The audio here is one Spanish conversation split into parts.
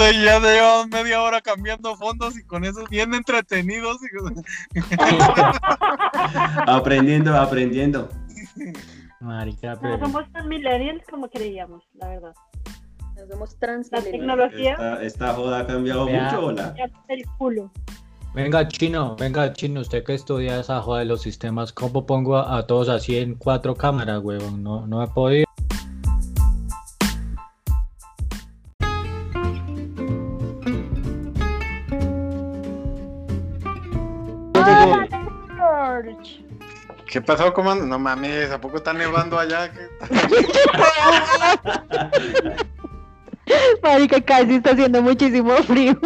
Ustedes ya llevan media hora cambiando fondos y con eso bien entretenidos. aprendiendo, aprendiendo. Marica, No pero. somos tan millennials como creíamos, la verdad. Nos vemos La transmileniales. tecnología Esta, esta joda ha cambiado Vea. mucho, hola. el culo. Venga, chino, venga, chino, usted que estudia esa joda de los sistemas, ¿cómo pongo a, a todos así en cuatro cámaras, huevón? No, no he podido. ¿Qué pasó, comando? No mames, ¿a poco está nevando allá? ¿Qué- Marica, casi está haciendo muchísimo frío.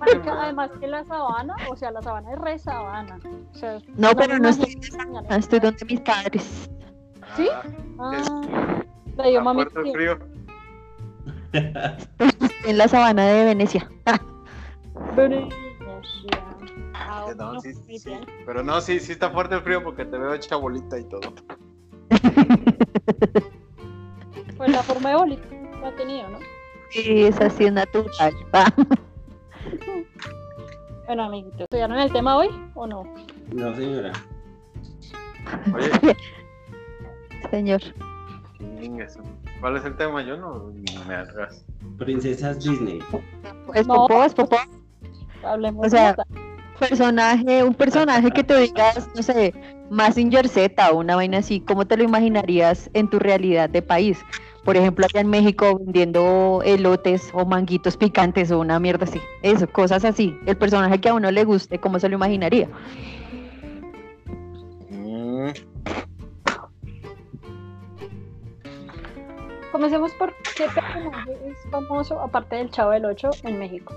Marica, Además que la sabana, o sea, la sabana es re sabana. O sea, No, pero no estoy, estoy. no estoy donde mis padres. ¿Sí? Ah, Ah, dio está mami. frío. Estoy en la sabana de Venecia. Ah, Que no, sí, bien. Pero no, sí, sí está fuerte el frío porque te veo hecha bolita y todo. Pues la forma de bolita la ha tenido, ¿no? Sí, es así natural. Bueno, amiguitos, ¿estudiaron el tema hoy o no? No, señora. Oye, Señor. ¿cuál es el tema? Yo no no me hagas. Princesas Disney. Es No. popó, es popó. Hablemos O sea, de Personaje, un personaje que te digas, no sé, Massinger Z o una vaina así, ¿cómo te lo imaginarías en tu realidad de país? Por ejemplo, allá en México vendiendo elotes o manguitos picantes o una mierda así. Eso, cosas así. El personaje que a uno le guste, ¿cómo se lo imaginaría? Mm, Comencemos por qué personaje es famoso, aparte del Chavo del 8, en México.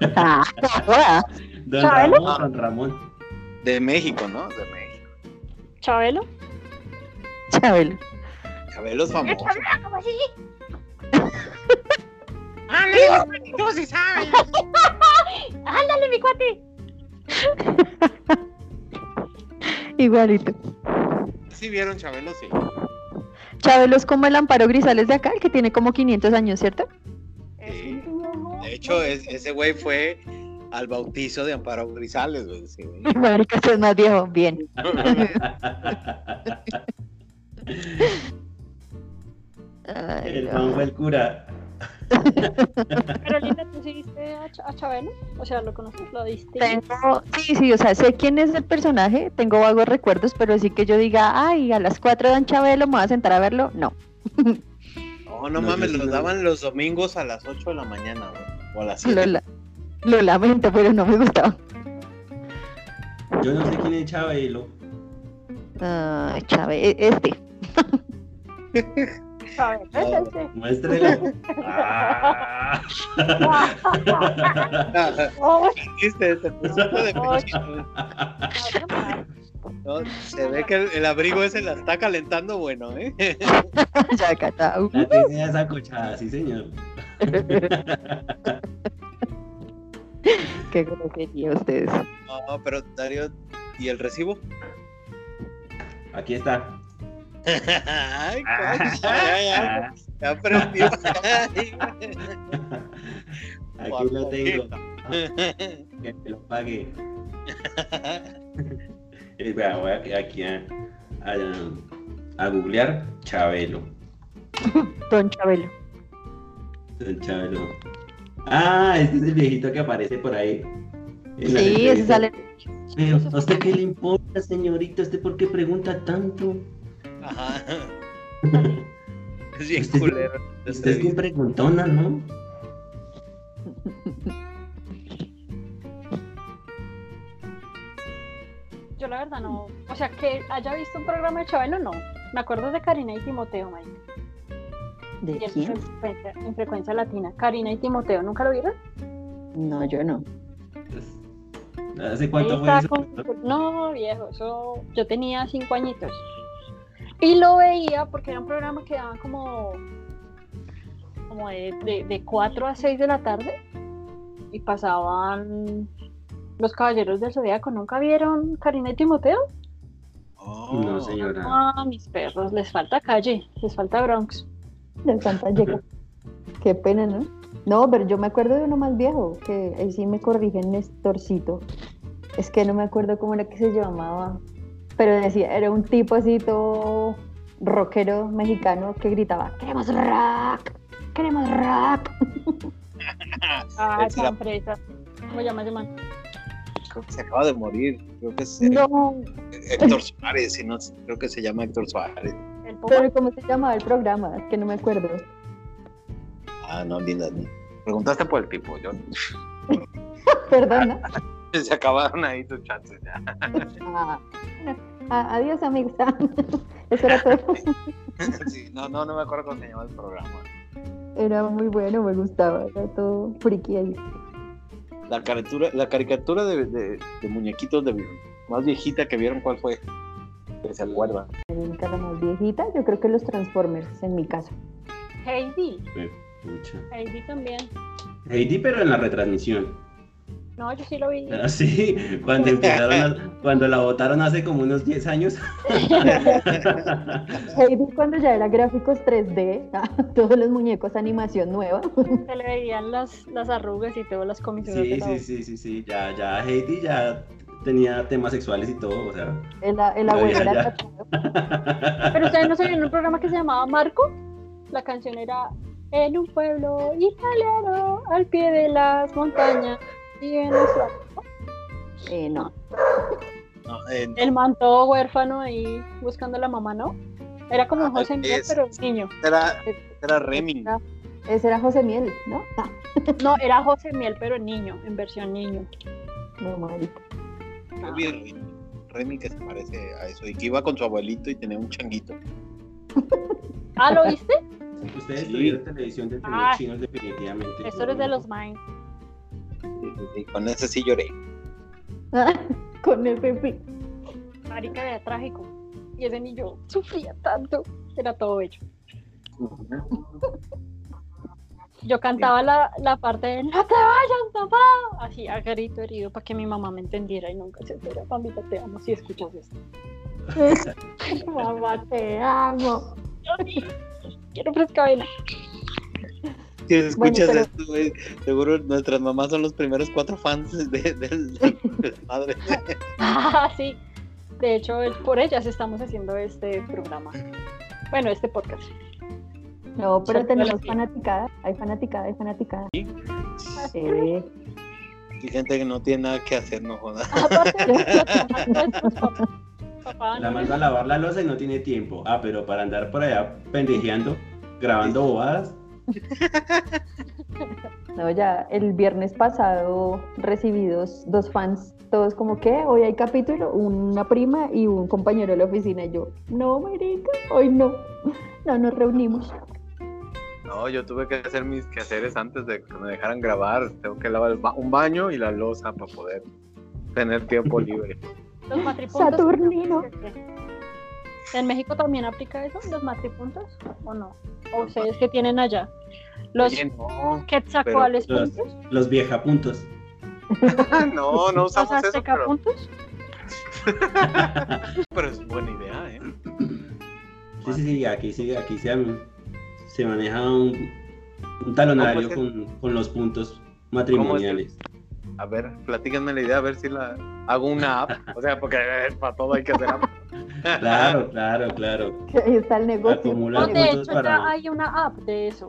Ah. Don ¿Chabelo? Ramón, Don Ramón. De México, ¿no? De México. ¿Chabelo? Chabelo. Chabelo es famoso. ¡Ándale, mi cuate! Igualito. Sí vieron Chabelo, sí. Chabelo es como el Amparo Grisales de acá, el que tiene como 500 años, ¿cierto? Sí. De hecho, es- ese güey fue al bautizo de Amparo Grisales, güey. sí, güey. Marica, es más viejo. Bien. Ay, El no. Juan fue el cura. Pero Linda, ¿tú sí viste a, Ch- a Chabelo? O sea, ¿lo conoces? ¿Lo viste? Tengo, sí, sí, o sea, sé quién es el personaje, tengo vagos recuerdos, pero sí que yo diga, ay, a las 4 dan Chabelo, me voy a sentar a verlo, no. No, no No, mames, los no. daban los domingos a las 8 de la mañana, güey. O a las Lo, 7. la- lo lamento, pero no me gustaba. Yo no sé quién es Chabelo. Ay, Chabe, e- este. Chabelo es este. Muéstrelo. Ah. Oh. Se puso de pechito, güey. No, se ve que el, el abrigo ese la está calentando bueno, ¿eh? ya. Uh, La tenía esa cochada, sí, señor. qué grosería ustedes. No, pero Darío, ¿y el recibo? Aquí está. Ay, coño, ya, ya, ya aprendió. Aquí lo tengo. Que te lo pague. Eh, vea, voy a- aquí a, a, a googlear Chabelo. Don Chabelo. Don Chabelo. Ah, este es el viejito que aparece por ahí. Sí, ese sale. Pero, ¿a usted qué le importa, señorita? ¿Usted por qué pregunta tanto? Ajá. Es bien Usted- culero. Usted es bien preguntona, ¿no? Yo la verdad no. O sea, que haya visto un programa de Chabelo, no. Me acuerdo de Karina y Timoteo, Mike. ¿De Y en quién? frecuencia, en frecuencia latina. Karina y Timoteo, ¿nunca lo vieron? No, yo no. ¿Hace Ahí cuánto fue está eso? con- No, viejo, eso. Yo tenía cinco añitos. Y lo veía porque era un programa que daban como. como de, de, de 4 a 6 de la tarde. Y pasaban. Los Caballeros del Zodíaco. ¿Nunca vieron Karina y Timoteo? Oh, No, señora. Ah, mis perros, les falta calle, les falta Bronx. De Santa Llega. Qué pena, ¿no? No, pero yo me acuerdo de uno más viejo, que ahí sí me corrigen Nestorcito. Es que no me acuerdo cómo era que se llamaba, pero decía, era un tipo así todo rockero mexicano que gritaba, queremos rock, queremos rock. Ah, Ese era- esa fresa. ¿Cómo llama ese man? Creo que se acaba de morir. Creo que es eh, No, Héctor Suárez, si no, creo que se llama Héctor Suárez. El Puma. pero ¿cómo se llamaba el programa? Es que no me acuerdo. Ah, no, linda. Preguntaste por el tipo. Yo... Perdona. Se acabaron ahí tus chances ya. Ah, bueno, ah, adiós amigos. Eso era todo. Sí, no, no, no me acuerdo cómo se llama el programa. Era muy bueno, me gustaba. Era todo friki ahí. La caricatura, la caricatura de, de- de muñequitos de más viejita que vieron, ¿cuál fue? Que se acuerdan. La más viejita, yo creo que los Transformers en mi caso. Heidi. Heidi también. Heidi, pero en la retransmisión. No, yo sí lo vi. Así, cuando empezaron a- cuando la votaron hace como unos 10 años. Heidi cuando ya era gráficos 3D, ah, todos los muñecos animación nueva. Se le veían las, las arrugas y todas las comisiones. Sí, sí, sí, sí, sí, ya, ya Heidi ya tenía temas sexuales y todo, o sea. El, el abuelo era ya. Pero ustedes no sabían un programa que se llamaba Marco. La canción era En un pueblo italiano, al pie de las montañas. Y en nuestra- Eh, no. No, eh, no, El man todo huérfano ahí buscando a la mamá, ¿no? Era como Ah, José Miguel, es- pero niño. era, era Remy. Era- Ese era José Miel, ¿no? Ah, No, era José Miel, pero niño, en versión niño. no, marica. Yo vi Remy, Remy que se parece a eso y que iba con su abuelito y tenía un changuito. Ah, ¿lo viste? Ustedes Sí. tuvieron televisión de Ah. chinos definitivamente. Eso es de los Mind. Y con ese sí lloré. Con ese sí. Marica era trágico. Y ese niño sufría tanto. Era todo bello. Yo cantaba la, la parte de No te vayas, papá. Así a grito herido para que mi mamá me entendiera y nunca se enteró. Mamita, te amo si escuchas esto. Mamá, te amo. Quiero frescabela. Si escuchas pero- esto, güey, seguro nuestras mamás son los primeros cuatro fans de, del del madre. Ah, sí. De hecho, es por ellas estamos haciendo este programa. Bueno, este podcast. No, pero tenemos fanaticada. Hay fanaticada, hay fanaticada. Sí. Sí. Y gente que no tiene nada que hacer, no joda. Aparte, nuestros papás- papá, La manda a lavar la losa y no tiene tiempo. Ah, pero para andar por allá pendejeando, grabando bobadas. No, ya el viernes pasado recibí dos, dos fans, todos como que hoy hay capítulo, una prima y un compañero de la oficina. Y yo, no, marica, hoy no. No nos reunimos. No, yo tuve que hacer mis quehaceres antes de que me dejaran grabar. Tengo que lavar ba- un baño y la losa para poder tener tiempo libre. Los matripuntos. Saturnino. ¿En México también aplica eso, los matripuntos? ¿O no? ¿O ustedes que tienen allá? Los Oye, no, quetzacoales Los, puntos, los viejapuntos. no, no los usamos eso, azteca pero, puntos. pero es buena idea, ¿eh? Sí, sí, sí, aquí sí, aquí se, se maneja un, un talonario ¿Cómo es con, con los puntos matrimoniales. A ver, platíquenme la idea, a ver si la hago una app. O sea, porque eh, para todo hay que hacer app. Claro, claro, claro. Ahí está el negocio. Acumula No, El de hecho, para- ya hay una app de eso.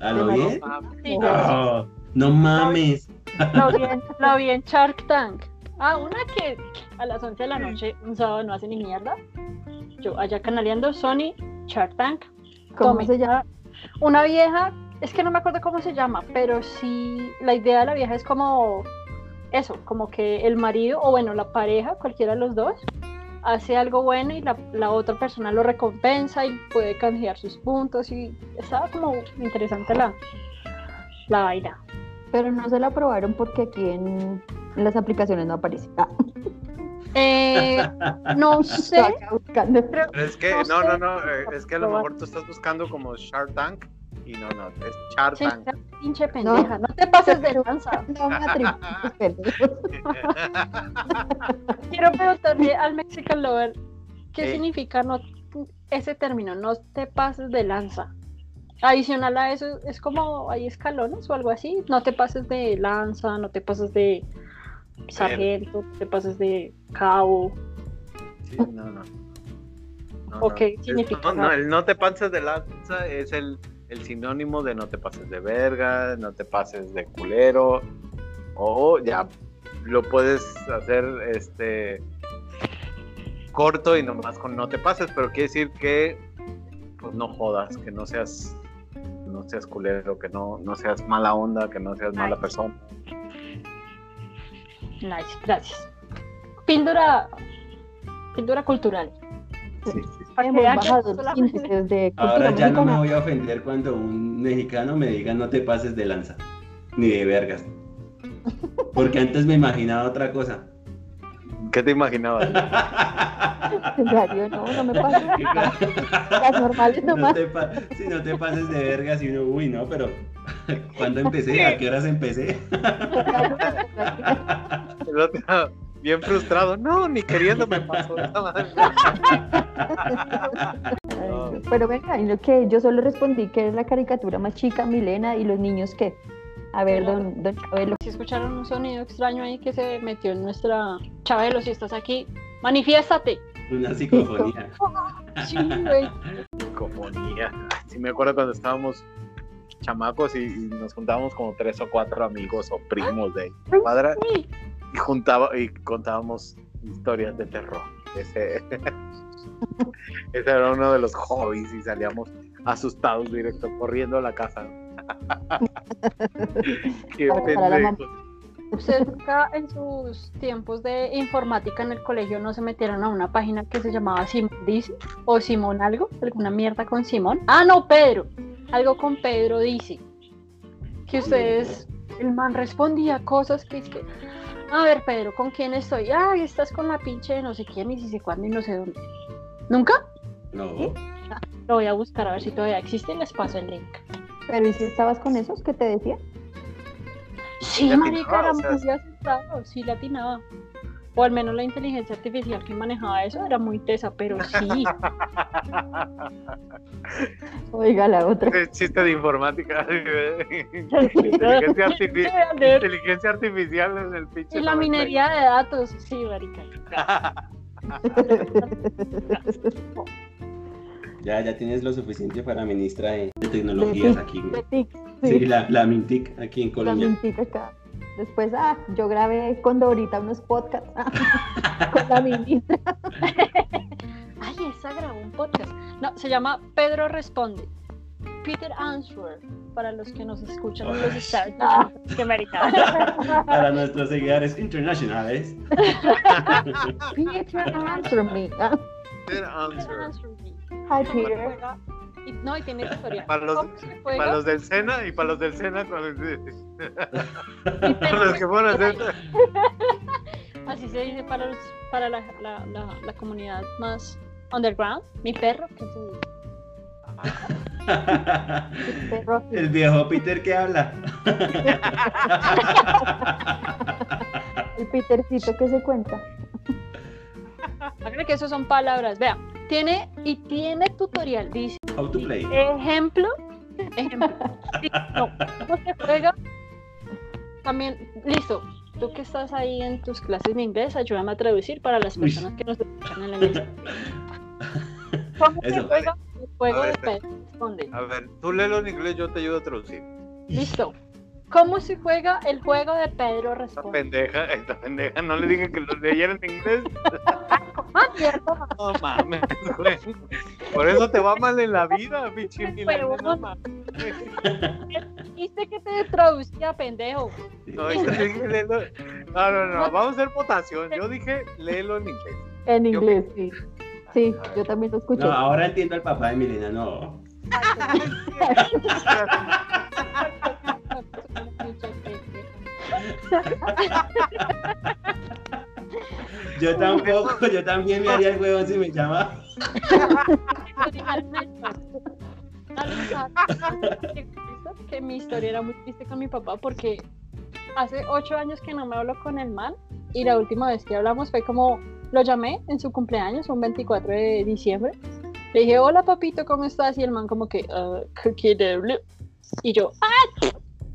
¿A lo bien? Ah, Sí, Ah, no mames. lo, vi en, lo vi en Shark Tank. Ah, una que a las 11 de la noche, un sábado, no hace ni mierda. Yo allá canaleando Sony, Shark Tank. ¿Cómo Tome. se llama? Una vieja, es que no me acuerdo cómo se llama, pero sí, la idea de la vieja es como eso, como que el marido, o bueno, la pareja, cualquiera de los dos, hace algo bueno y la, la otra persona lo recompensa y puede canjear sus puntos y estaba como interesante la, la vaina. Pero no se la aprobaron porque aquí en las aplicaciones no aparece. Ah, Eh, no sé, pero es que, No no, sé. no, no, eh, es que a lo mejor tú estás buscando como Shark Tank y no, no, es Shark sí, Tank. pinche pendeja, no te pases de lanza. No me. Quiero preguntarle al Mexican Lover, ¿qué ¿Qué? significa no ese término? No te pases de lanza. adicional a eso, es como hay escalones o algo así. No te pases de lanza, no te pases de sargento, no te pases de cabo. Sí, no, no. No, Ok, no. Significa- No, no, el no te pases de lanza es el, el sinónimo de no te pases de verga, no te pases de culero. O ya lo puedes hacer este corto y nomás con no te pases, pero quiere decir que pues no jodas, que no seas no seas culero, que no, no seas mala onda, que no seas mala persona. Nice, gracias. Píldora, píldora cultural. Sí, sí. De Ahora ya no me voy a ofender cuando un mexicano me diga no te pases de lanza, ni de vergas. Porque antes me imaginaba otra cosa. ¿Qué te imaginabas? No, no me pasa. Las normales No te pa- si no te pases de vergas y uno, uy, no, pero ¿cuándo empecé? ¿A qué horas empecé? El otro, bien frustrado. No, ni queriendo me pasó esta madre. Pero venga, lo que yo solo respondí que es la caricatura más chica, Milena, y los niños que. A ver, don, don Chabelo. Si escucharon un sonido extraño ahí que se metió en nuestra... Chabelo, si estás aquí, manifiéstate. Una psicofonía. Sí, güey. Psicofonía. Sí, me acuerdo cuando estábamos chamacos y, y nos juntábamos como tres o cuatro amigos o primos de cuadra y juntaba y contábamos historias de terror. Ese, ese era uno de los hobbies y salíamos asustados directo corriendo a la casa. Qué pendejos. ¿Ustedes nunca en sus tiempos de informática en el colegio no se metieron a una página que se llamaba Simón Dice? ¿O Simón algo? ¿Alguna mierda con Simón? Ah, no, Pedro. Algo con Pedro Dice. Que ustedes, el man respondía cosas que es que... A ver, Pedro, ¿con quién estoy? Ay, estás con la pinche de no sé quién y si sé cuándo y no sé dónde. ¿Nunca? No. Lo voy a buscar a ver si todavía existe y les paso el link. Pero ¿y si estabas con esos que te decía? Sí, latinaba, marica, era o sea, muy acertado, sí latinaba. O al menos la inteligencia artificial que manejaba eso era muy tesa, pero sí. Oiga, la otra. Ese chiste de informática. inteligencia, artifi- inteligencia artificial en el pinche. Y la 90. minería de datos, sí, marica. Ya, ya tienes lo suficiente para ministra de, de tecnologías De aquí. De Sí, sí. la, la Mintic aquí en La Colombia. mintica acá. Después, ah, yo grabé con Dorita unos podcasts con la ministra. Ay, esa grabó un podcast. No, se llama Pedro Responde. Peter Answer, para los que nos escuchan en los. Estados Unidos. Marica. Para nuestros seguidores internacionales. Peter, answer me. Ah, Peter Answer. Answer me. Hi, ¿Cómo se Peter. Y- no, y tiene historia. Para los, para los del Sena y para los del Sena Pedro los que fueron a hacer. Así se dice para, los, para la, la, la, la comunidad más underground. Mi perro. El viejo Peter que habla. El Petercito que se cuenta. Háganle que eso son palabras. Vea, tiene y tiene tutorial. Dice, How to play. ejemplo, ejemplo. Sí, no, ¿cómo se juega? También, listo. Tú que estás ahí en tus clases de inglés, ayúdame a traducir para las Uy. personas que nos escuchan en el inglés. ¿Cómo se juega el juego A de ver. Pedro? Responde. A ver, tú léelo en inglés, yo te ayudo a traducir. Listo. ¿Cómo se juega el juego de Pedro Esta Responde? pendeja, esta pendeja, no le dije que lo leyera en inglés. Ah. No mames, güey. Por eso te va mal en la vida, pinche no mames. Que te traducía, pendejo. No, yo te dije léelo. No, no, no, vamos a hacer votación. Yo dije léelo en inglés. En Yo- inglés, sí. Sí, yo también lo escuché. No, ahora entiendo al papá de Milena, no. Yo tampoco, yo también me haría el huevón si me llama. que mi historia era muy triste con mi papá porque hace ocho años que no me hablo con el man y la última vez que hablamos fue como lo llamé en su cumpleaños, un 24 de diciembre, Le dije, hola papito, ¿cómo estás? Y el man como que, "Ah, cookie de blue". Y yo, ¡ah!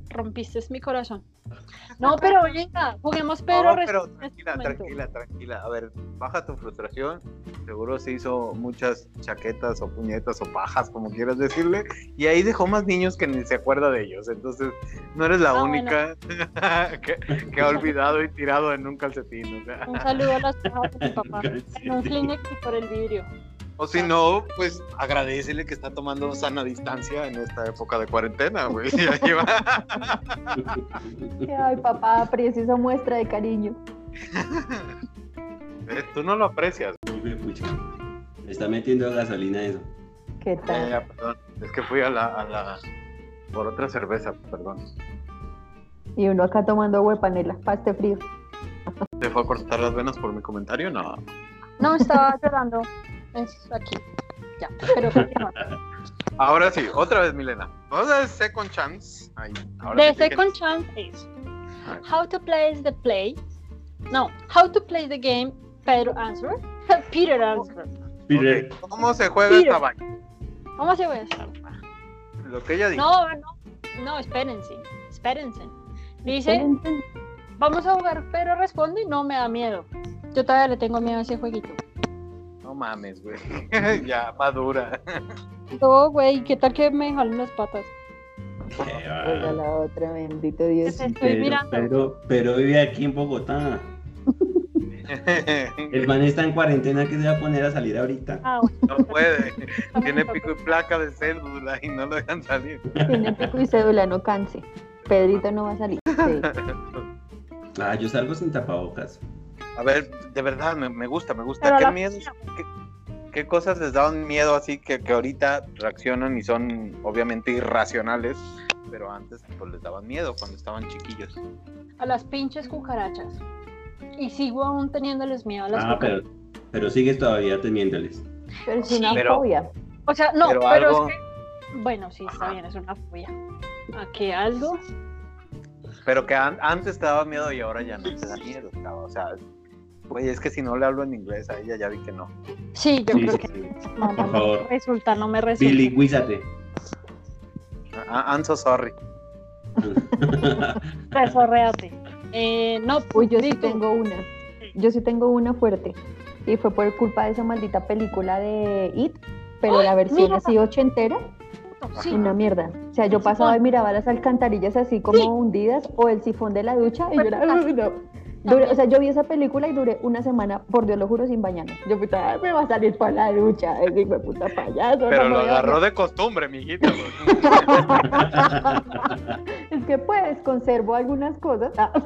Rompiste mi corazón. No, pero venga, juguemos Pedro No, pero este tranquila, tranquila, tranquila. A ver, baja tu frustración. Seguro se hizo muchas chaquetas o puñetas o pajas, como quieras decirle. Y ahí dejó más niños que ni se acuerda de ellos. Entonces, no eres la Ah, única que, que ha olvidado y tirado en un calcetín. O, sea. Un saludo a las pajas de mi papá. En un Kleenex y por el vidrio. O si no, pues agradecele que está tomando sana distancia en esta época de cuarentena, güey. Ya lleva- Ay, papá, aprecia esa muestra de cariño. Eh, Tú no lo aprecias. De. Le está metiendo gasolina eso. ¿Qué Ya, tal? perdón. Es que fui a la, a la... por otra cerveza, perdón. Y uno acá tomando huepanela, paste frío. ¿Te fue a cortar las venas por mi comentario? No. No, estaba llorando. Es aquí. Ya, pero. Ahora sí, otra vez, Milena. Vamos a ver Second Chance. Ahí, ahora The sí second chance is how to play the play. No, how to play the game. Pedro answer. Peter answer. Peter, Ok, ¿Cómo se juega Peter. esta vaina? ¿Cómo se ve eso? Lo que ella dijo. No, no, no, espérense, espérense. Dice, vamos a jugar, pero responde y no me da miedo. Yo todavía le tengo miedo a ese jueguito. No mames, güey. ya, madura. No, güey, ¿qué tal que me jalen las patas? qué va. Oiga, la otra, bendito Dios. Te estoy Pero, mirando. pero, pero vive aquí en Bogotá. El man está en cuarentena que se va a poner a salir ahorita. Ah, bueno, no puede. Tiene pico y placa de cédula y no lo dejan salir. Tiene pico y cédula, no canse. Pedrito no va a salir. Sí. Ah, yo salgo sin tapabocas. A ver, de verdad, me, me gusta, me gusta. Pero ¿Qué la- miedos? ¿Qué, qué cosas les daban miedo así que, que ahorita reaccionan y son obviamente irracionales? Pero antes pues les daban miedo cuando estaban chiquillos. a las pinches cucarachas. Y sigo aún teniéndoles miedo a las Ah, pero, cucarachas. pero sigues todavía temiéndoles. Pero es una Pero- fobia. O sea, no, pero pero, algo- es que... Bueno, sí, está Ajá. bien, es una fobia. ¿A qué algo? Pero que an- antes te daba miedo y ahora ya no te da miedo. O sea, güey, es que si no le hablo en inglés a ella ya vi que no. Sí, yo Sí, creo sí, que sí. no, no, Por no favor. me resulta, no me resulta. Bilingüízate. Ah, I'm so sorry. Resorréate. Eh, no, Uy, yo sí tengo una. Yo sí tengo una fuerte. Y fue por culpa de esa maldita película de It, pero la versión mira. así ochentera, sí. una mierda. O sea, yo pasaba y miraba las alcantarillas así como Sí. hundidas o el sifón de la ducha y yo era, Pues, "Uy, no". Duré- o sea, yo vi esa película y duré una semana, por Dios lo juro, sin bañarme. Yo "Ay, me va a salir para la ducha, ese hijo de puta payaso. no Pero me lo agarró bañar". de costumbre, mijito. Es que pues conservo algunas cosas. Ah.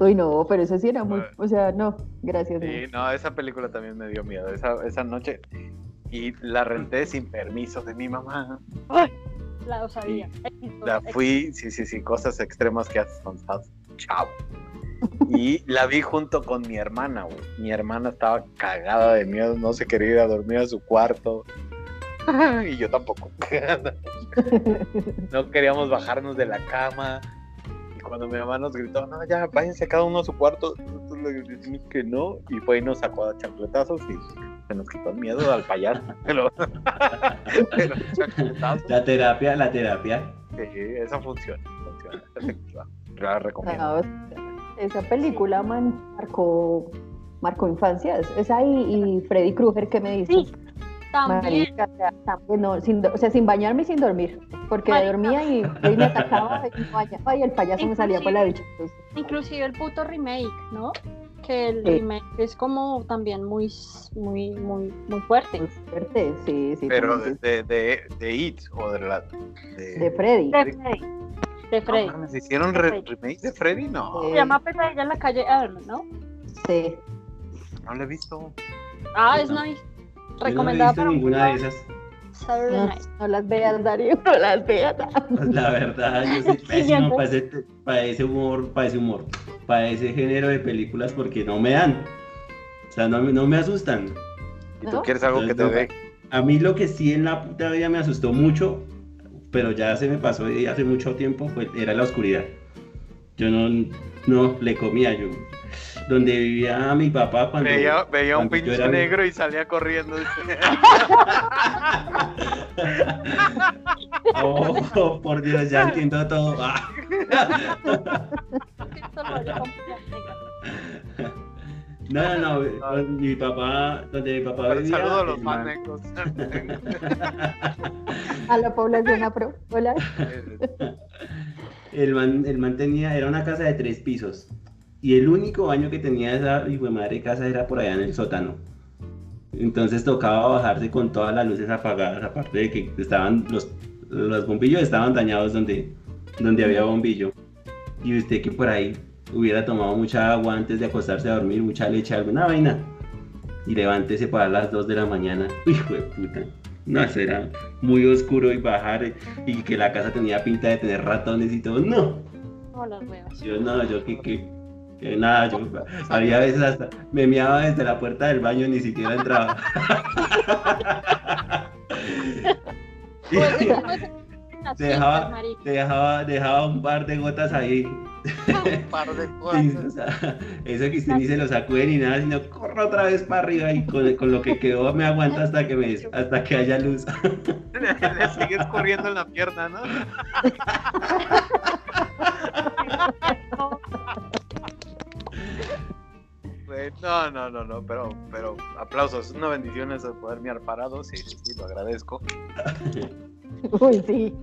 Uy, no, pero eso sí era muy, o sea, no, gracias. Sí, no, esa película también me dio miedo. Esa, esa noche. Y la renté sin permiso de mi mamá. La osadía. La fui, sí, sí, sí, cosas extremas que haces estás chavo. Y la vi junto con mi hermana, güey. Mi hermana estaba cagada de miedo, no se quería ir a dormir a su cuarto. Y yo tampoco. No queríamos bajarnos de la cama. Cuando mi mamá nos gritó, no, ya, váyanse cada uno a su cuarto, nosotros le decimos que no. Y fue y nos sacó a chancletazos y se nos quitó el miedo al payaso. Pero, pero chancletazos, La terapia, la terapia. sí, esa funciona. funciona esa película. La recomiendo. Ah, esa película man- marcó, marcó infancias. Esa y, y Freddy Krueger que me dice. Sí, también. Marica, o sea, también no, sin, o sea, sin bañarme y sin dormir. Porque Marica. dormía y, y me atacaba y me bañaba y el payaso me salía por la ducha. Entonces, Inclusive el puto remake, ¿no? Que el Sí. remake es como también muy, muy, muy, muy fuerte. muy fuerte, sí, sí. Pero de, de, de, de It o de la. De, de Freddy. De Freddy. De No Freddy. mames, ¿Hicieron re- remake de Freddy? No. Se llama Pesadilla en la calle Elm, ¿no? Sí. no lo he visto. Ah, es No. Yo no he Recomendada visto para ninguna de esas. Saturday No, Night. no las veas, Darío, no las veas. La verdad, yo soy pésimo para ese, para ese humor, para ese humor, para ese género de películas porque no me dan. O sea, no, me- no me asustan. Y tú quieres algo que te dé. A mí lo que sí en la puta vida me asustó mucho, pero ya se me pasó hace mucho tiempo, fue, era la oscuridad. Yo no, No, le comía yo. Donde vivía mi papá cuando. Veía, veía un cuando yo pinche era- negro y salía corriendo. Oh, por Dios, ya entiendo todo. Ah. No, no, no. donde Mi papá, donde mi papá vivía. Saludos a los manecos. A la población afro. Hola. El man, el man tenía, era una casa de tres pisos. Y el único baño que tenía esa hijo de madre casa era por allá en el sótano. Entonces tocaba bajarse con todas las luces apagadas, aparte de que estaban los, los bombillos estaban dañados donde, donde había bombillo. Y usted que por ahí hubiera tomado mucha agua antes de acostarse a dormir, mucha leche, alguna vaina. Y levántese para las 2 de la mañana. Hijo de puta. No, eso era muy oscuro y bajar eh, y que la casa tenía pinta de tener ratones y todo. No, yo no, yo que, que, que nada, yo había veces hasta me meaba desde la puerta del baño, ni siquiera entraba. Pues, pues, dejaba, pues, dejaba, dejaba un par de gotas ahí. Un par de Sí, o sea, eso que usted ni se lo sacude ni nada, sino corro otra vez para arriba y con, con lo que quedó me aguanta hasta que me hasta que haya luz. Le sigues corriendo en la pierna, ¿no? Güey, No, no, no, no, pero, pero aplausos, es una bendición eso de poder mirar parado, sí, sí, lo agradezco. Uy, sí.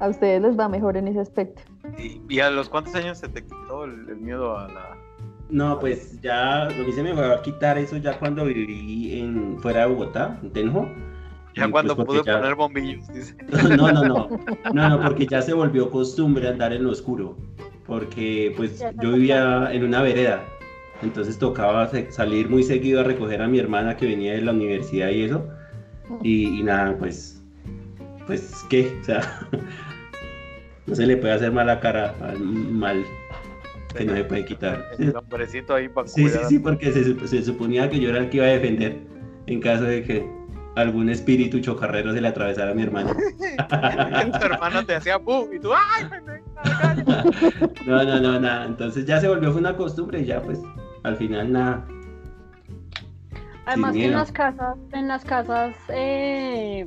A ustedes les va mejor en ese aspecto. ¿Y, y a los cuántos años se te quitó el, el miedo a la... No, pues ya, a mí se me fue a quitar eso ya cuando viví en, fuera de Bogotá, en Tenjo. Ya Y, cuando pues, pude ya- poner bombillos, dice. No, no, no, no, no, porque ya se volvió costumbre andar en lo oscuro, porque pues yo vivía en una vereda, entonces tocaba salir muy seguido a recoger a mi hermana que venía de la universidad y eso, y, y nada, pues, pues, ¿qué? O sea, no se le puede hacer mala cara al mal que no se puede quitar. El hombrecito ahí para Sí, sí, cuidar. sí, porque se, se suponía que yo era el que iba a defender en caso de que algún espíritu chocarrero se le atravesara a mi hermana. tu hermano te hacía ¡bu! y tú ¡ay! No, no, no, nada. Entonces ya se volvió fue una costumbre y ya pues al final nada. Además que en las casas, en las casas eh,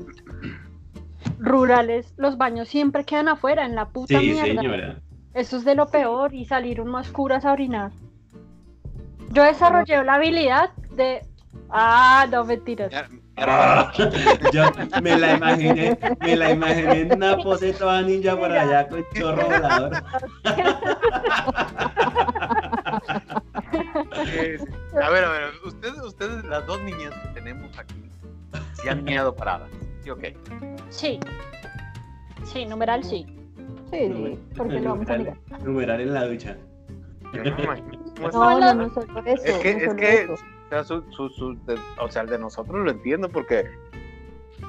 rurales, los baños siempre quedan afuera, en la puta Sí, mierda. señora. Eso es de lo peor y salir uno a oscuras a orinar. Yo desarrollé la habilidad de... Ah, no, mentiras. Ya- Ah, yo me la imaginé, me la imaginé en una pose toda ninja por allá con chorro volador. A ver, a ver, ustedes, ustedes, las dos niñas que tenemos aquí, se han miado paradas. Sí, ok. Sí. Sí, numeral sí. Sí, sí, porque lo vamos a negar. Numerar en la ducha. No No, no, no solo eso. Es que, no es que, eso. o sea, su, su, su- de- o sea, el de nosotros lo entiendo porque,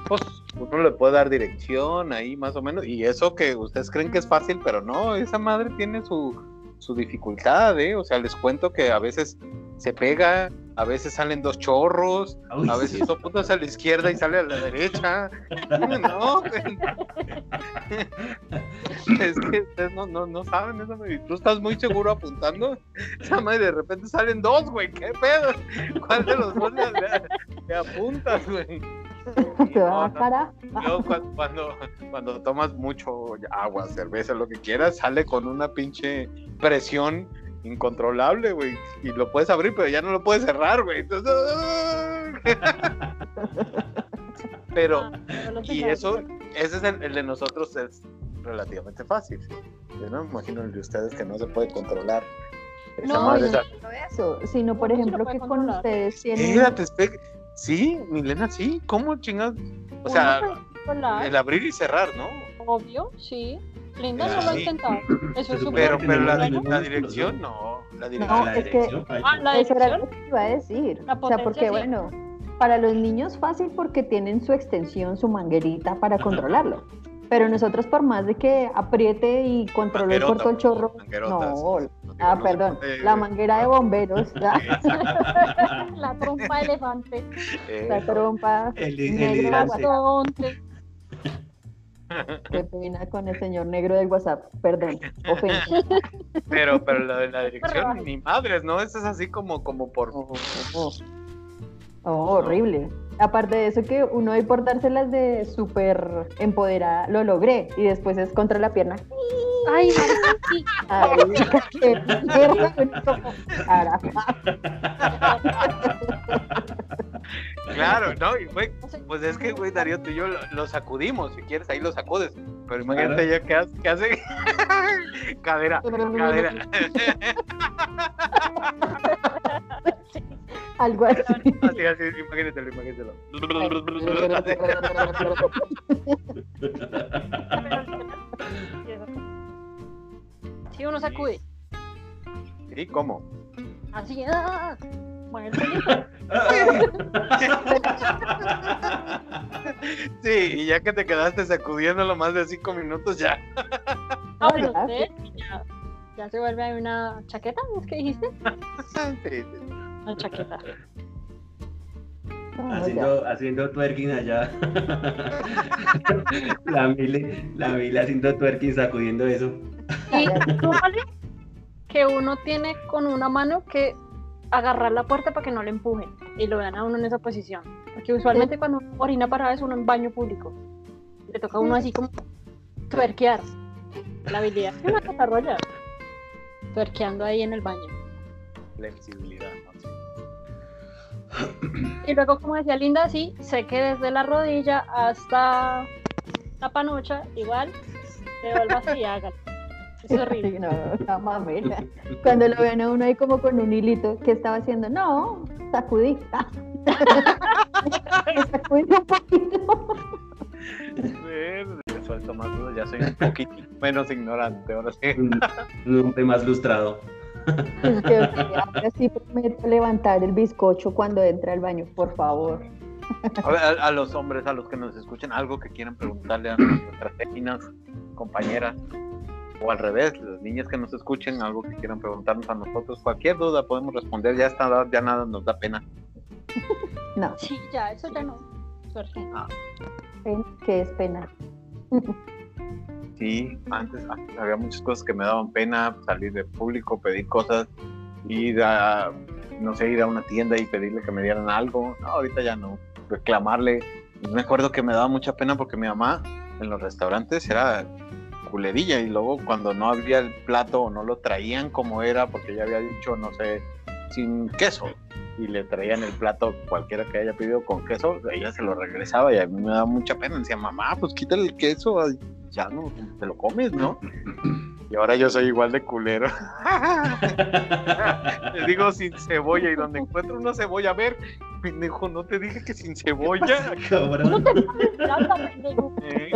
pues, uno le puede dar dirección ahí más o menos, y eso que ustedes creen que es fácil, pero no, esa madre tiene su, su dificultad, ¿eh? O sea, les cuento que a veces se pega, a veces salen dos chorros, Uy, a sí. veces apuntas a la izquierda y sale a la derecha. No, güey. es que ustedes no, no, no saben eso, güey. Tú estás muy seguro apuntando. Esa madre de repente salen dos, güey. ¿Qué pedo? ¿Cuál de los dos le, apuntas, güey? Te No, no. cuando, cuando tomas mucho agua, cerveza, lo que quieras, sale con una pinche presión incontrolable, güey. Y lo puedes abrir, pero ya no lo puedes cerrar, güey. Entonces... pero, Ah, y eso, ese es el, el de nosotros, es relativamente fácil. Yo no me imagino el de ustedes que no se puede controlar. Esa No, madre, no eso, sino por ¿Cómo se lo ejemplo que con controlar? ustedes tienen. Sí, Milena, sí. ¿Cómo chingados? O sea, el abrir y cerrar, ¿no? obvio, sí. Linda Ah, no lo ha intentado. Eso es súper Pero, pero la, la dirección, no. La dirección. No, la es que- dirección, Ah, la Eso era lo que iba a decir. La o sea, porque sí. bueno, para los niños fácil porque tienen su extensión, su manguerita para controlarlo. Pero nosotros por más de que apriete y controle el corto el chorro, no, No, ah, perdón, puede, la manguera de bomberos, La trompa de elefante. Eh, la trompa El, el negra, hidrante. Mastodonte. Qué pena con el señor negro del WhatsApp. Perdón, ofensa. Pero, pero la de la dirección, ni madres, ¿no? Eso es así como, como por. Oh, oh, oh, horrible. Aparte de eso que uno ahí por dárselas de súper empoderada, lo logré. Y después es contra la pierna. Ay, sí. Ay, qué carajo. Claro, ¿no? Y güey, pues es que, güey, Darío, tú y yo lo, lo sacudimos. Si quieres, ahí lo sacudes. Pero imagínate ya que hace, cadera, cadera. Algo así. Así, así, imagínatelo, imagínatelo. Sí, uno sacude. ¿Y cómo? Así, ah, bueno, el pelito. Sí, y ya que te quedaste sacudiéndolo más de cinco minutos, ya. No, pero ya, usted ya, ya se vuelve ahí una chaqueta, ¿es que dijiste? Sí, sí. Una chaqueta. Ya. haciendo, haciendo twerking allá. la Mile, la Mile haciendo twerking, sacudiendo eso. Y súmale que uno tiene con una mano que agarrar la puerta para que no le empujen y lo vean a uno en esa posición. Porque usualmente cuando uno orina para es uno en baño público. Le toca a uno así como tuerquear. La habilidad que uno desarrolla. Tuerqueando ahí en el baño. Flexibilidad, ¿no? Y luego, como decía Linda, sí, sé que desde la rodilla hasta la panocha, igual, devuelvas y hágalo. Es Sí, horrible. no, no, mamela. Cuando lo ven a uno ahí como con un hilito, ¿qué estaba haciendo? No, sacudí. Sacudí un poquito. Suelto más dudas, ya soy un poquito menos ignorante, ahora sí. Un, hombre más lustrado. Es que, ok, ahora sí prometo levantar el bizcocho cuando entra al baño, por favor. A, ver, a- a los hombres, a los que nos escuchen, algo que quieran preguntarle a nuestras compañeras, o al revés, las niñas que nos escuchen, algo que quieran preguntarnos a nosotros, cualquier duda podemos responder, ya está, ya nada nos da pena. No, Sí, ya, eso ya no. Suerte. pen- que es pena. Sí, antes, antes había muchas cosas que me daban pena, salir de público, pedir cosas, ir a, no sé, ir a una tienda y pedirle que me dieran algo. No, ahorita ya no, reclamarle. Me acuerdo que me daba mucha pena porque mi mamá en los restaurantes era culerilla y luego cuando no había el plato o no lo traían como era, porque ella había dicho, no sé, sin queso, y le traían el plato cualquiera que haya pedido con queso, ella se lo regresaba y a mí me daba mucha pena. Decía, mamá, pues quítale el queso, ya no, te lo comes, ¿no? Y ahora yo soy igual de culero. Le digo sin cebolla y donde encuentro una cebolla, a ver, pendejo, no te dije que sin cebolla. Cabrón. Plata, pendejo. Eh,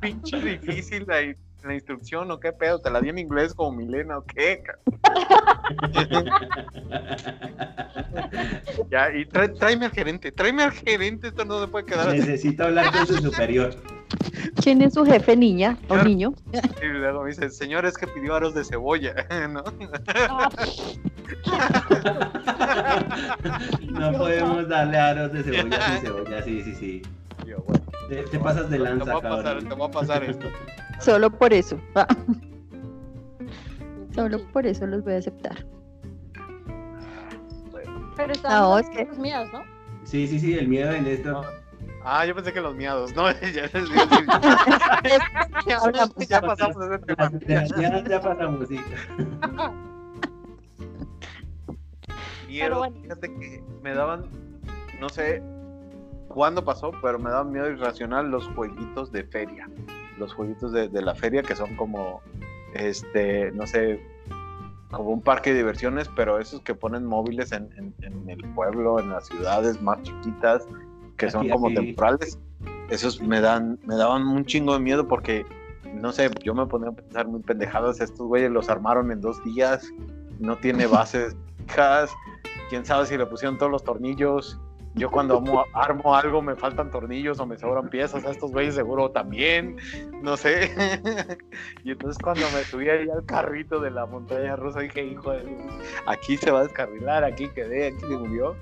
pinche difícil la, la instrucción o qué pedo, te la di en inglés como Milena o qué. ya, y tráeme al gerente, tráeme al gerente, esto no se puede quedar así. Necesito hablar con su superior. ¿Quién es su jefe, niña o niño? Y luego me dice, señor, es que pidió aros de cebolla, ¿no? Ah, No podemos darle aros de cebolla sin cebolla, sí, sí, sí. Y yo, bueno, Te, te pasas de te lanza, voy a pasar, cabrón. te voy a pasar esto. Solo por eso. Ah, Solo por eso los voy a aceptar. Pero No, están es que- los míos, ¿no? Sí, sí, sí, el miedo en esto. Ah, yo pensé que los miados, no, ya, ya, pasamos ese tema. Ya, ya, ya pasamos, sí. Miedo, bueno. fíjate que me daban, no sé cuándo pasó, pero me daban miedo irracional los jueguitos de feria. Los jueguitos de, de la feria que son como, este, no sé, como un parque de diversiones, pero esos que ponen móviles en, en- en el pueblo, en las ciudades más chiquitas, que son Aquí, como aquí. temporales. Esos me dan, me daban un chingo de miedo porque, no sé, yo me ponía a pensar muy pendejadas, estos güeyes los armaron en dos días, no tiene bases fijas, quién sabe si le pusieron todos los tornillos. Yo cuando amo- armo algo me faltan tornillos o me sobran piezas, a estos güeyes seguro también, no sé. y entonces cuando me subí ahí al carrito de la montaña rusa dije, hijo de Dios, aquí se va a descarrilar, aquí quedé, aquí se murió.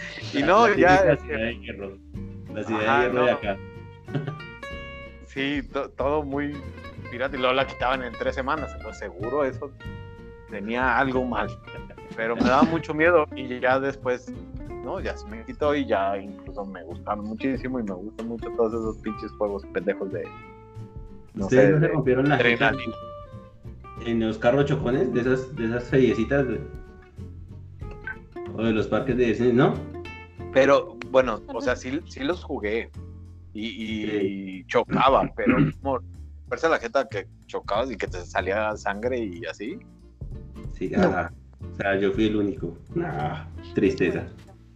Y, no, La ya, este, ciudad de hierro. La ciudad Ajá, de hierro de acá. Sí, to- todo muy pirata y luego la quitaban en tres semanas. Pero seguro eso tenía algo mal. Pero me daba mucho miedo y ya después, no, ya se me quitó y ya incluso me gustaron muchísimo y me gustan mucho todos esos pinches juegos pendejos de. No ¿Ustedes sé, no se rompieron la en los carros chocones de esas, de esas feriecitas? de- O de los parques de Disney, ¿no? Pero bueno, o sea, sí, sí los jugué y, y chocaba, pero como verse la jeta que chocabas y que te salía sangre y así. Sí, No. ah, O sea, yo fui el único. Ah, tristeza.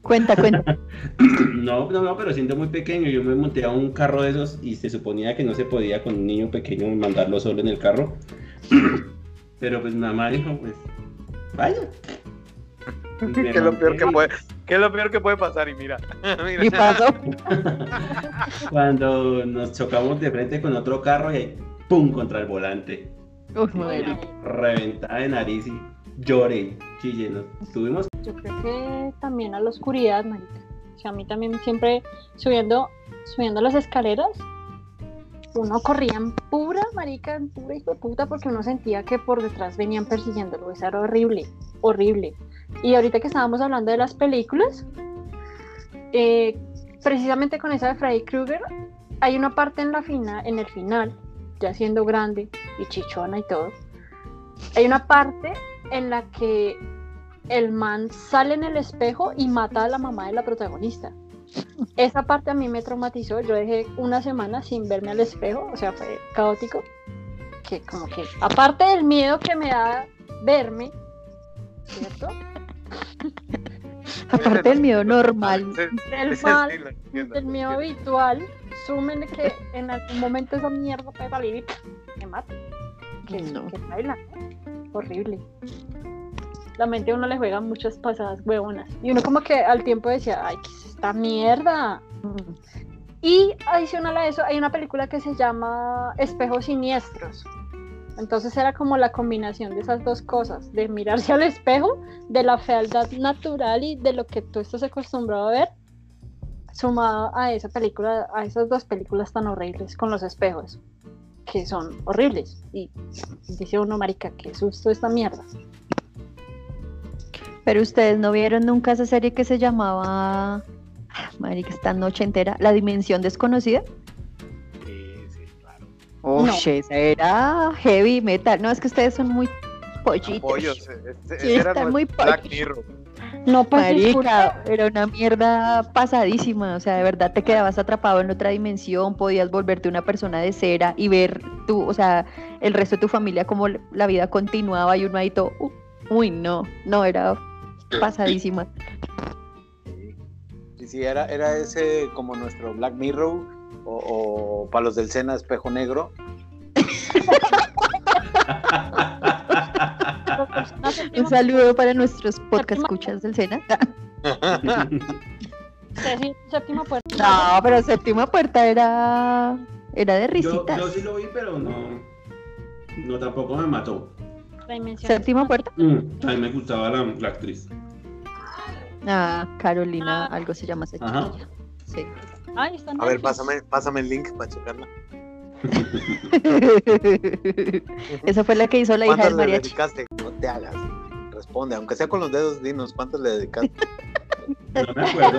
Cuenta, cuenta. No, no, no, pero siendo muy pequeño, yo me monté a un carro de esos y se suponía que no se podía con un niño pequeño mandarlo solo en el carro. Pero pues mamá dijo, pues, vaya. ¿Qué es lo peor que puede, qué es lo peor que puede pasar? Y mira, mira. Y pasó. Cuando nos chocamos de frente con otro carro y ¡pum! contra el volante. Uy, madre. Reventada de nariz y lloré, chille. Nos tuvimos Yo creo que también a la oscuridad, marica. O sea, a mí también siempre subiendo, subiendo las escaleras, uno corría en pura, marica, en pura hijo de puta, porque uno sentía que por detrás venían persiguiéndolo. Eso era horrible, horrible. Y ahorita que estábamos hablando de las películas, eh, precisamente con esa de Freddy Krueger, hay una parte en la fina, en el final, ya siendo grande y chichona y todo, hay una parte en la que el man sale en el espejo y mata a la mamá de la protagonista. Esa parte a mí me traumatizó. Yo dejé una semana sin verme al espejo, o sea, fue caótico. Que como que, aparte del miedo que me da verme, ¿cierto? Aparte del miedo normal. Del mal, miedo habitual, sumen que en algún momento esa mierda puede salir y me mata. Que, No. que baila. Horrible. La mente a uno le juega muchas pasadas huevonas. Y uno como que al tiempo decía, ay, ¿qué es esta mierda? Y adicional a eso, hay una película que se llama Espejos Siniestros. Entonces era como la combinación de esas dos cosas, de mirarse al espejo, de la fealdad natural y de lo que tú estás acostumbrado a ver, sumado a esa película, a esas dos películas tan horribles con los espejos, que son horribles. Y dice uno, marica, qué susto esta mierda. Pero ustedes no vieron nunca esa serie que se llamaba, ah, marica, esta noche entera, La Dimensión Desconocida. Uy, No. era heavy metal. No, es que ustedes son muy pollitos. Pollos, este- Sí, ese era están muy Black. Mirror. No, pues Marica, era una mierda pasadísima, o sea, de verdad te quedabas atrapado en otra dimensión, podías volverte una persona de cera y ver tú, o sea, el resto de tu familia como la vida continuaba y uno ahí todo, uh, uy, no, no, era pasadísima. Sí, sí, sí, era, era ese como nuestro Black Mirror o, o para los del Sena Espejo Negro. Un saludo para nuestros podcast escuchas del Sena. séptima puerta. No, pero séptima puerta era era de Yo, risitas. yo sí lo vi, pero no. No, tampoco me mató. Séptima puerta. Mm, a mí me gustaba la, la actriz. Ah, Carolina, Ah. algo se llama esa chiquilla. Sí. Ay, está en A ver, pásame, pásame el link para checarla. Esa fue la que hizo la hija ¿Cuántas del le mariachi. dedicaste? No te hagas. Responde, aunque sea con los dedos, dinos cuántas le dedicaste. No me acuerdo.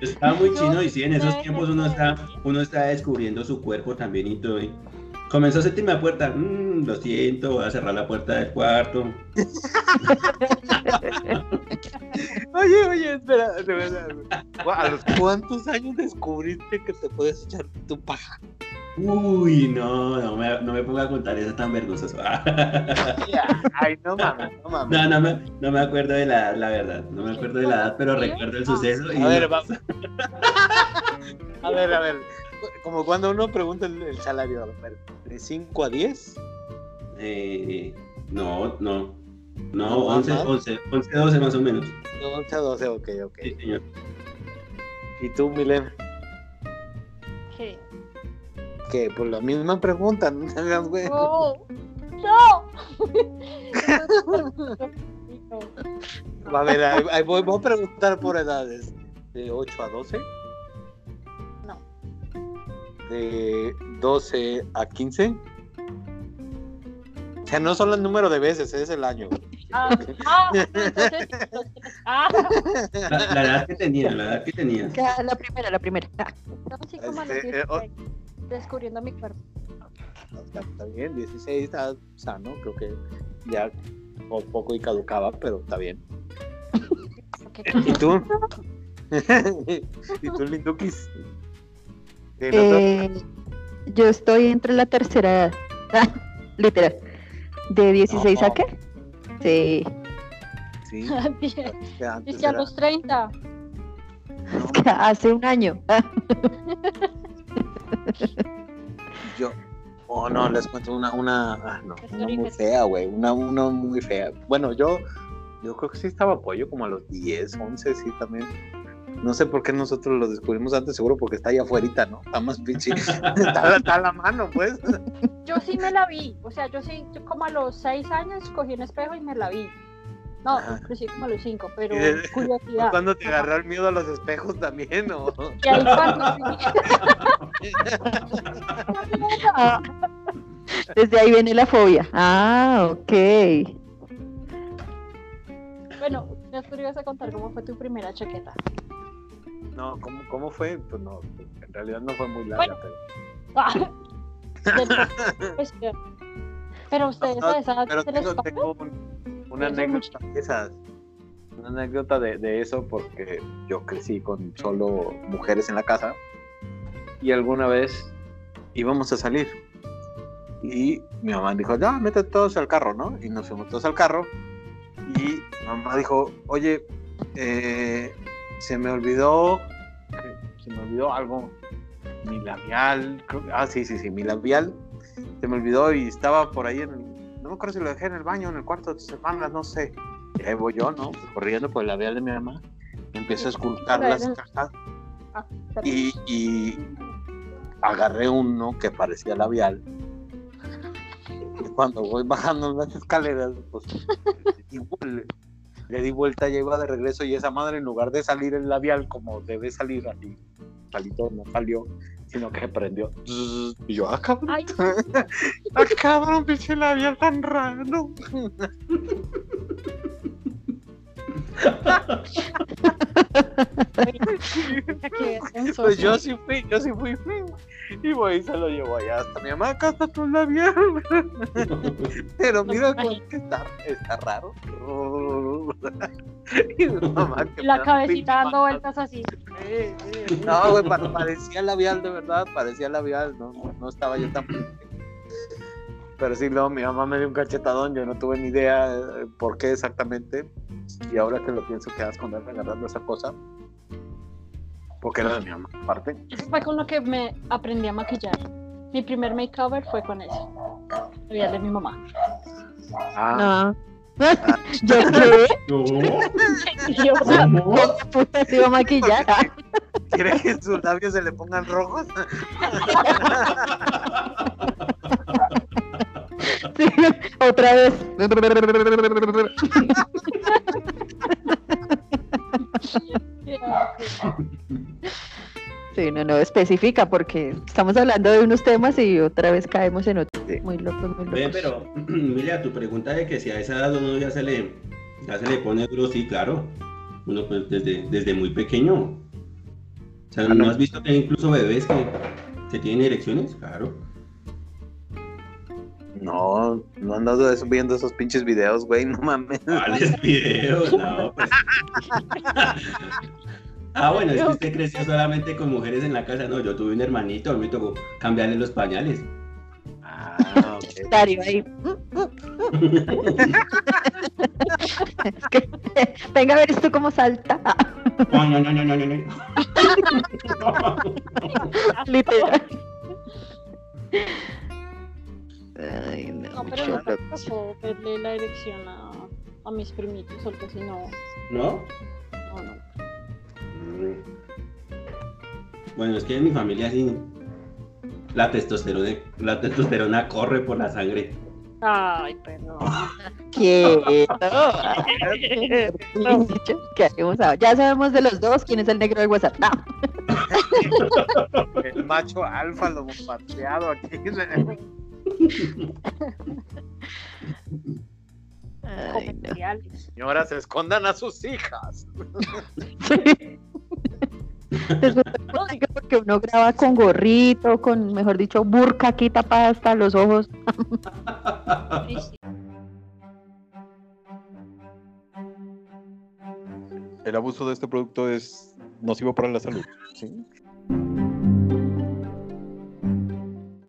Yo estaba muy chino y sí, en esos tiempos uno está, uno está descubriendo su cuerpo también y todo. y Comenzó séptima puerta. Mm, lo siento, voy a cerrar la puerta del cuarto. Oye, oye, espera, de verdad. ¿A los cuántos años descubriste que te puedes echar tu paja? Uy, no, no me, no me ponga a contar eso tan vergonzoso. Ay, no mames, no mames. No, no me, no me acuerdo de la edad, la verdad. No me acuerdo de la edad, pero recuerdo el suceso. Y A ver, vamos. A ver, a ver. Como cuando uno pregunta el, el salario, de 5 a 10. Eh, no, no. No, No, 11, más. 11, 11, 12 más o menos. De 11 a 12, ok, ok. Sí, señor. ¿Y tú, Milen? ¿Qué? ¿Qué? Pues la misma pregunta, no te hagas, güey. No, no. A ver, ahí, ahí voy, voy a preguntar por edades. ¿De 8 a 12? De 12 a 15. O sea, no solo el número de veces, es el año. Ah, ah, entonces. Ah, La, la edad que tenías, la edad que tenías. Ya, La primera, la primera. Ah, no, sí, como Este, eh, oh. 16, descubriendo mi cuerpo. Está, está bien, 16 está sano, creo que ya por poco y caducaba, pero está bien. ¿Y tú? ¿Y tú, Lindukis? Eh, yo estoy entre la tercera edad. Literal. ¿De 16 a No. qué? Sí. Sí, Dice que antes a los 30. no, Es que hace un año. yo. Oh, no, les cuento una, una, ah, no, una muy fea, güey, una, una muy fea. Bueno, yo, yo creo que sí estaba apoyo como a los 10, 11, sí, también. No sé por qué nosotros lo descubrimos antes, seguro porque está allá afuera, ¿no? Está más pinche, está, está a la mano, pues. Yo sí me la vi. O sea, yo sí, yo como a los 6 años cogí un espejo y me la vi. No, inclusive como a los 5, pero curiosidad. Cuando te agarró el miedo a los espejos también, ¿no? Y ahí cuando Desde ahí viene la fobia. Ah, ok. Bueno, ibas a contar cómo fue tu primera chaqueta. No, ¿cómo, cómo fue? Pues no, en realidad no fue muy larga, Bueno. pero... Ah, pero ustedes No, edad pero tengo, tengo un- una anécdota de esas. Una anécdota de, de eso porque yo crecí con solo mujeres en la casa y alguna vez íbamos a salir y mi mamá dijo, ya, mete todos al carro, ¿no? Y nos fuimos todos al carro y mi mamá dijo, oye, eh, se me olvidó, se me olvidó algo, mi labial, creo- ah, sí, sí, sí, mi labial se me olvidó y estaba por ahí en el, no me acuerdo si lo dejé en el baño, en el cuarto de tus hermanas, no sé. Y ahí voy yo, ¿no? Corriendo por el labial de mi mamá. y Empiezo a esculcar las cajas Ah, y, y agarré uno que parecía labial. Y cuando voy bajando las escaleras, pues igual le di vuelta, ya iba de regreso y esa madre en lugar de salir el labial como debe salir así, salito no salió, sino que prendió. Y yo, ah, cabrón. Ay, Ah, cabrón, pinche labial tan raro. Pues yo sí fui, yo sí fui. Y voy y se lo llevo allá hasta mi mamá, acá está tu labial. Pero mira está, está raro. Y mi mamá, que la cabecita dando vueltas así. No, güey, pa- parecía labial, de verdad, parecía labial, no, no, no estaba yo tan... Pero sí, luego mi mamá me dio un cachetadón, yo no tuve ni idea eh, por qué exactamente, y ahora que lo pienso, quedas con él agarrando esa cosa, porque era de mi mamá, aparte. Eso fue con lo que me aprendí a maquillar. Mi primer makeover fue con eso. Labial de mi mamá. Ah, No. ¿Yo qué? No, yo, ¿cómo? ¿Cómo puta se iba a maquillar? ¿quiere que sus labios se le pongan rojos? sí, Otra vez. Sí, no, no, especifica porque estamos hablando de unos temas y otra vez caemos en otros. Sí. Muy locos, muy Ve, locos. pero, mira, tu pregunta de que si a esa edad uno ya se le, ya se le pone duro, sí, claro. Uno pues desde, desde muy pequeño. O sea, ¿no has visto que hay incluso bebés que, que tienen erecciones? Claro. No, no andado eso- viendo esos pinches videos, güey, no mames. ¿Cuáles videos? No, pues. Ah, bueno, es que usted creció solamente con mujeres en la casa. No, yo tuve un hermanito, a mí me tocó cambiarle los pañales. Ah, ok. Dario ahí. Es que, venga a ver esto cómo salta. No, no, no, no, no, no, no. Literal. Ay, no, No, pero mucho no me loco. tocó verle la erección a, a mis primitos, porque si no, ¿No? no, no. Bueno, es que en mi familia sí. La testosterona, la testosterona corre por la sangre. Ay, perdón. Quieto. ¿Qué? Ya sabemos de los dos quién es el negro del WhatsApp. El macho alfa lo hemos pateado aquí. Ay, no. Señoras, escondan a sus hijas. Práctico porque uno graba con gorrito, con, mejor dicho, burka aquí tapada hasta los ojos. Sí, sí. El abuso de este producto es nocivo para la salud. ¿sí?